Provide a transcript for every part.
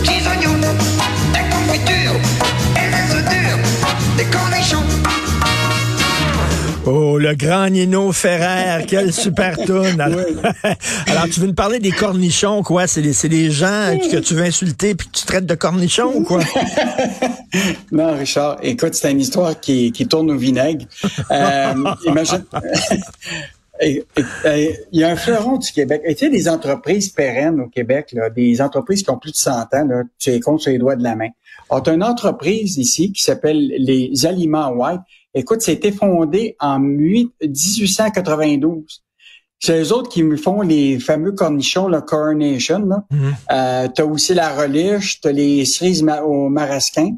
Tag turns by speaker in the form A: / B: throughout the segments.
A: petits oignons, des confitures et des œufs durs, des cornichons.
B: Oh, le grand Nino Ferrer, quelle super tune. Alors, alors, tu veux nous parler des cornichons, quoi? C'est les, c'est les gens que tu veux insulter puis que tu traites de cornichons ou quoi?
C: Non, Richard, écoute, c'est une histoire qui, qui tourne au vinaigre. Euh, imagine. Il y a un fleuron du Québec. Et tu sais, des entreprises pérennes au Québec, là, des entreprises qui ont plus de 100 ans, là, tu les comptes sur les doigts de la main. Alors, tu as une entreprise ici qui s'appelle les Aliments White. Écoute, c'était fondé en 8 1892. C'est eux autres qui me font les fameux cornichons, le Coronation. Là. Euh, tu as aussi la reliche, tu as les cerises ma- au marasquin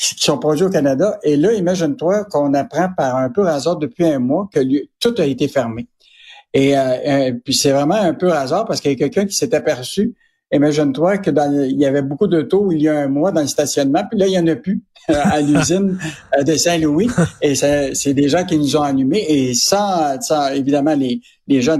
C: qui sont produits au Canada. Et là, imagine-toi qu'on apprend par un peu hasard depuis un mois que lui- tout a été fermé. Et euh, euh, puis c'est vraiment un peu hasard parce qu'il y a quelqu'un qui s'est aperçu. Imagine-toi que dans, il y avait beaucoup d'autos il y a un mois dans le stationnement, puis là, il y en a plus à l'usine euh, de Saint-Louis. Et c'est des gens qui nous ont allumés. Et sans, sans évidemment, les, les gens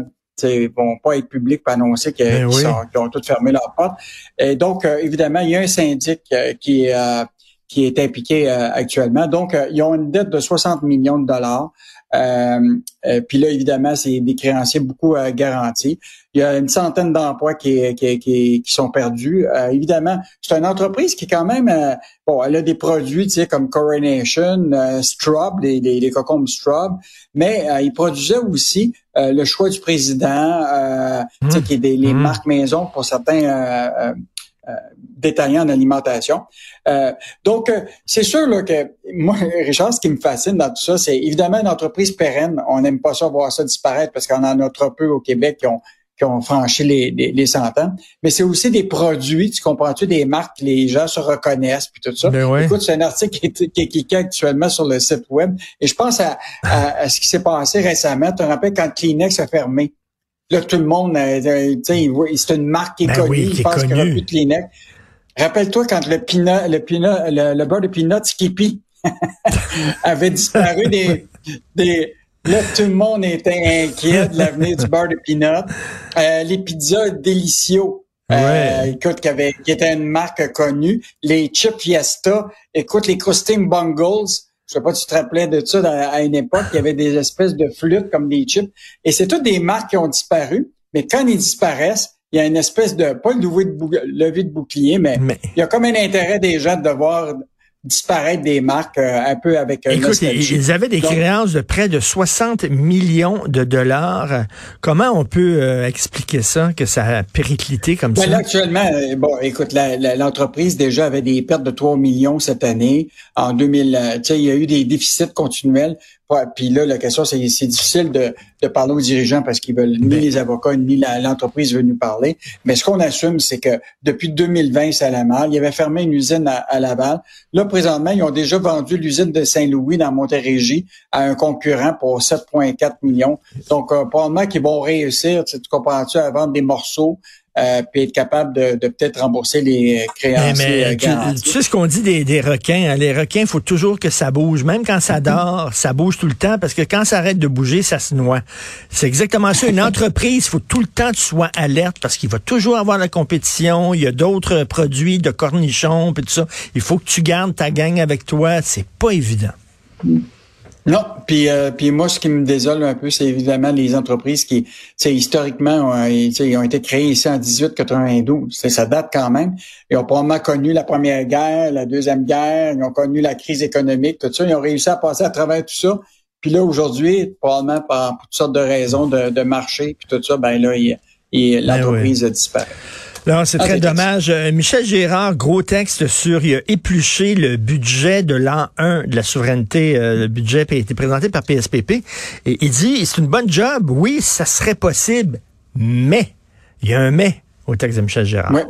C: vont pas être publics pour annoncer
B: Ben
C: qu'ils
B: oui.
C: ont tous fermé leurs portes. Et donc, euh, évidemment, il y a un syndic euh, qui euh, qui est impliqué euh, actuellement. Donc, euh, ils ont une dette de 60 millions de dollars. Euh, euh, puis là, évidemment, c'est des créanciers beaucoup euh, garantis. Il y a une centaine d'emplois qui, qui, qui, qui sont perdus. Euh, évidemment, c'est une entreprise qui quand même, euh, bon, elle a des produits, tu sais, comme Coronation, euh, Straub, les, les, les cocombes Straub, mais euh, il produisait aussi euh, le choix du président, euh, tu sais, qui est des, les
B: Mmh.
C: marques maison pour certains euh, détaillants en alimentation. Euh, donc, euh, c'est sûr là, que moi, Richard, ce qui me fascine dans tout ça, c'est évidemment une entreprise pérenne. On n'aime pas ça voir ça disparaître parce qu'on en a trop peu au Québec qui ont qui ont franchi les, les, les 100 ans. Mais c'est aussi des produits, tu comprends-tu, des marques que les gens se reconnaissent, puis tout ça.
B: Ben ouais.
C: Écoute, c'est un article qui est, qui, est- qui est actuellement sur le site web. Et je pense à, à, à ce qui s'est passé récemment. Tu te rappelles quand Kleenex a fermé? Là, tout le monde, euh, euh, c'est une marque qui est
B: Ben
C: connue.
B: oui, qui
C: il
B: est
C: pense qu'il n'y aura plus de Kleenex. Rappelle-toi quand le peanut, le peanut, le, le beurre de peanut Skippy avait disparu des, des, là, tout le monde était inquiet de l'avenir du beurre de peanut. Euh, les pizzas Delicio. Euh,
B: Ouais.
C: écoute, qui, avait, qui était une marque connue. Les chips Fiesta. Écoute, les Crusting Bungles. Je sais pas si tu te rappelais de ça dans- à une époque. Il y avait des espèces de flûtes comme des chips. Et c'est toutes des marques qui ont disparu. Mais quand ils disparaissent, il y a une espèce de, pas le lever de, bouclier, mais
B: Mais
C: il y a comme un intérêt des gens de voir disparaître des marques euh, un peu avec euh,
B: écoute,
C: nostalgie.
B: ils avaient des
C: Donc-
B: créances de près de 60 millions de dollars. Comment on peut euh, expliquer ça, que ça a périclité comme
C: Ben
B: ça?
C: là, actuellement, euh, bon, écoute, l'entreprise déjà avait des pertes de 3 millions cette année. En 2000, euh, tu sais, il y a eu des déficits continuels. Puis là, la question, c'est c'est difficile de, de parler aux dirigeants parce qu'ils veulent ni
B: Ben.
C: les avocats ni l'entreprise veut nous parler. Mais ce qu'on assume, c'est que depuis 2020, ça allait mal. Ils avaient fermé une usine à, à Laval. Là, présentement, ils ont déjà vendu l'usine de Saint-Louis dans Montérégie à un concurrent pour 7,4 millions. Donc, euh, probablement qu'ils vont réussir, tu comprends-tu, à vendre des morceaux euh, puis être capable de, de peut-être rembourser les
B: Mais,
C: créanciers
B: mais,
C: euh,
B: tu, sais ce qu'on dit des, des requins. hein? Les requins, il faut toujours que ça bouge. Même quand ça dort, ça bouge tout le temps parce que quand ça arrête de bouger, ça se noie. C'est exactement ça. Une entreprise, il faut tout le temps que tu sois alerte parce qu'il va toujours avoir la compétition. Il y a d'autres produits de cornichons puis tout ça. Il faut que tu gardes ta gang avec toi. C'est pas évident.
C: Non, puis euh, puis moi ce qui me désole un peu, c'est évidemment les entreprises qui, c'est historiquement, ont, ils ont été créées ici en 1892. Ça date quand même. Ils ont probablement connu la première guerre, la deuxième guerre, ils ont connu la crise économique, tout ça. Ils ont réussi à passer à travers tout ça. Puis là aujourd'hui, probablement par toutes sortes de raisons de, de marché, puis tout ça, ben là, l'entreprise
B: oui.
C: disparaît.
B: Non, c'est très dommage. Euh, Michel Gérard, gros texte sur il a épluché le budget de l'an 1 de la souveraineté. Euh, le budget a été présenté par PSPP. Et il dit, c'est une bonne job. Oui, ça serait possible. Mais, il y a un mais au texte de Michel Gérard.
C: Oui.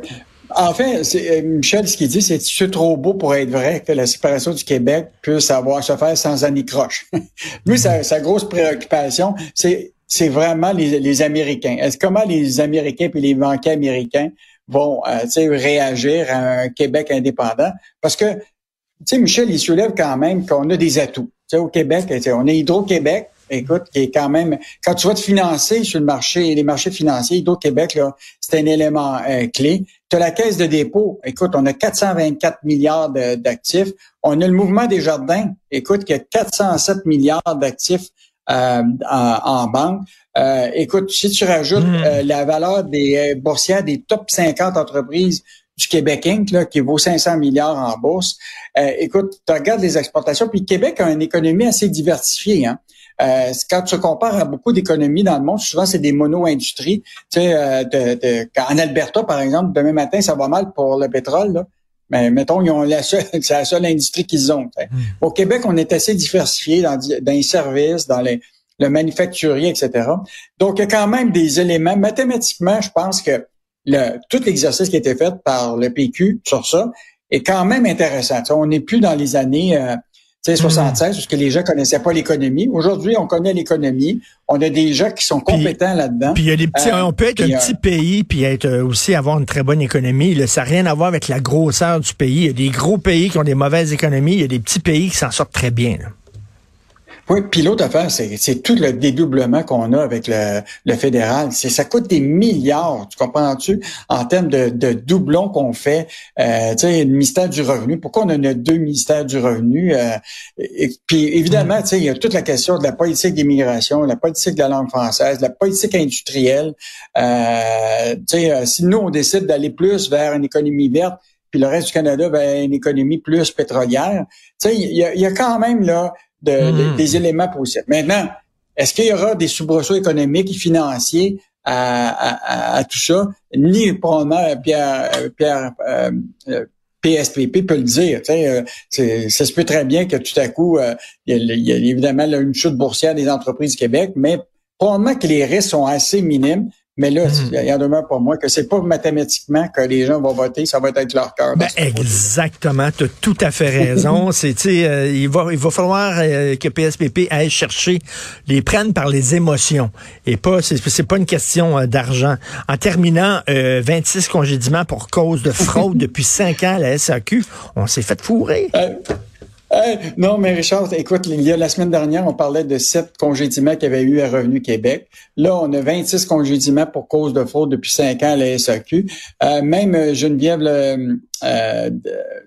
C: En fait, c'est, Michel, ce qu'il dit, c'est c'est trop beau pour être vrai que la séparation du Québec puisse avoir se faire sans anicroche. Lui, sa, sa grosse préoccupation, c'est c'est vraiment les, les Américains. Est-ce comment les Américains puis les banquiers américains vont euh, réagir à un Québec indépendant? Parce que, tu sais, Michel, il soulève quand même qu'on a des atouts. Tu sais, au Québec, on est Hydro-Québec, écoute, qui est quand même, quand tu vas te financer sur le marché, les marchés financiers, Hydro-Québec, là, c'est un élément euh, clé. Tu as la caisse de dépôt. Écoute, on a 424 milliards d'actifs. On a le mouvement des jardins. Écoute, qui a 407 milliards d'actifs euh, en, en, banque. Euh, écoute, si tu rajoutes
B: Mm.
C: euh, la valeur des euh, boursières des top 50 entreprises du Québec Inc., là, qui vaut 500 milliards en bourse, euh, écoute, tu regardes les exportations, puis Québec a une économie assez diversifiée. Hein? Euh, quand tu compares à beaucoup d'économies dans le monde, souvent c'est des mono-industries. Tu sais, euh, de, de, en Alberta, par exemple, demain matin, ça va mal pour le pétrole. Là. Mais mettons, ils ont la seule, c'est la seule industrie qu'ils ont. Mm. Au Québec, on est assez diversifié dans, dans les services, dans les, le manufacturier, etc. Donc, il y a quand même des éléments. Mathématiquement, je pense que le, tout l'exercice qui a été fait par le PQ sur ça est quand même intéressant. T'sais, on n'est plus dans les années euh, 76, parce que les gens connaissaient pas l'économie. Aujourd'hui, on connaît l'économie. On a des gens qui sont compétents là-dedans.
B: Puis il y a des petits, euh, on peut être un petit euh, pays puis être aussi avoir une très bonne économie. Là, ça n'a rien à voir avec la grosseur du pays. Il y a des gros pays qui ont des mauvaises économies. Il y a des petits pays qui s'en sortent très bien. Là.
C: Oui, puis l'autre affaire, c'est tout le dédoublement qu'on a avec le, le fédéral. C'est ça coûte des milliards, tu comprends-tu, en termes de, de doublons qu'on fait. Euh, tu sais, le ministère du revenu. Pourquoi on a deux ministères du revenu euh, et, Puis évidemment, tu sais, il y a toute la question de la politique d'immigration, la politique de la langue française, la politique industrielle. Euh, tu sais, si nous on décide d'aller plus vers une économie verte, puis le reste du Canada vers une économie plus pétrolière, tu sais, il y a, y a quand même là de, mmh. de, des éléments possibles. Maintenant, est-ce qu'il y aura des soubresauts économiques et financiers à, à, à tout ça? Ni probablement Pierre, Pierre euh, PSPP peut le dire. Euh, ça se peut très bien que tout à coup, euh, il, y y a évidemment là, une chute boursière des entreprises du Québec, mais probablement que les risques sont assez minimes. Mais là, mmh. il y en demeure pour moi que c'est pas mathématiquement que les gens vont voter, ça va être leur cœur.
B: Ben exactement, tu as tout à fait raison. c'est euh, il va il va falloir euh, que PSPP aille chercher les prenne par les émotions et pas c'est c'est pas une question euh, d'argent. En terminant 26 congédiements pour cause de fraude depuis 5 ans à la SAQ, on s'est fait fourrer.
C: Non, mais Richard, écoute, la semaine dernière, on parlait de sept congédiements qu'il y avait eu à Revenu Québec. Là, on a 26 congédiements pour cause de fraude depuis cinq ans à la SAQ. Euh, même Geneviève, le, euh,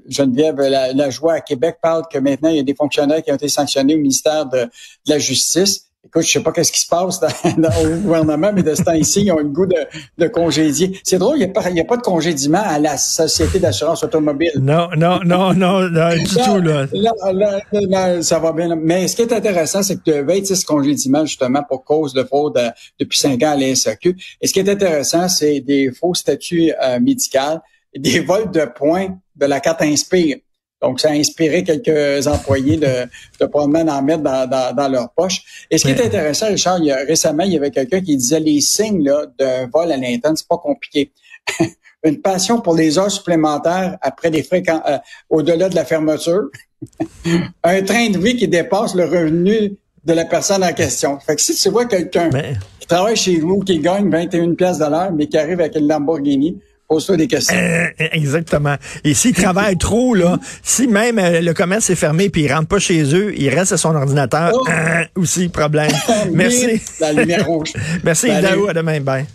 C: Geneviève la, joie à Québec parle que maintenant, il y a des fonctionnaires qui ont été sanctionnés au ministère de la Justice. Écoute, je sais pas qu'est-ce qui se passe dans, dans, au gouvernement, mais de ce temps-ci, ils ont le goût de, de congédier. C'est drôle, il n'y a, pas, a pas de congédiement à la Société d'assurance automobile.
B: Non, non, non, non, non du tout, là.
C: Là, là, là. Ça va bien. Mais ce qui est intéressant, c'est que tu as 26 congédiements, justement, pour cause de fraude euh, depuis 5 ans à la SAQ. Et ce qui est intéressant, c'est des faux statuts euh, médicaux, des vols de points de la carte Inspire. Donc, ça a inspiré quelques employés de, de probablement en mettre dans, dans, dans, leur poche. Et ce qui est intéressant, Richard, il y a, récemment, il y avait quelqu'un qui disait les signes d'un vol à l'interne, c'est pas compliqué. Une passion pour les heures supplémentaires après des fréquents, euh, au-delà de la fermeture. un train de vie qui dépasse le revenu de la personne en question. Fait que si tu vois quelqu'un mais... qui travaille chez vous, qui gagne 21 pièces de l'heure, mais qui arrive avec une Lamborghini, pose-toi des questions.
B: Euh, exactement. Et s'ils travaillent trop, là, si même euh, le commerce est fermé puis ils rentrent pas chez eux, ils restent à son ordinateur, oh. euh, aussi problème. Merci.
C: La lumière rouge.
B: Merci, Daou. À demain. Bye.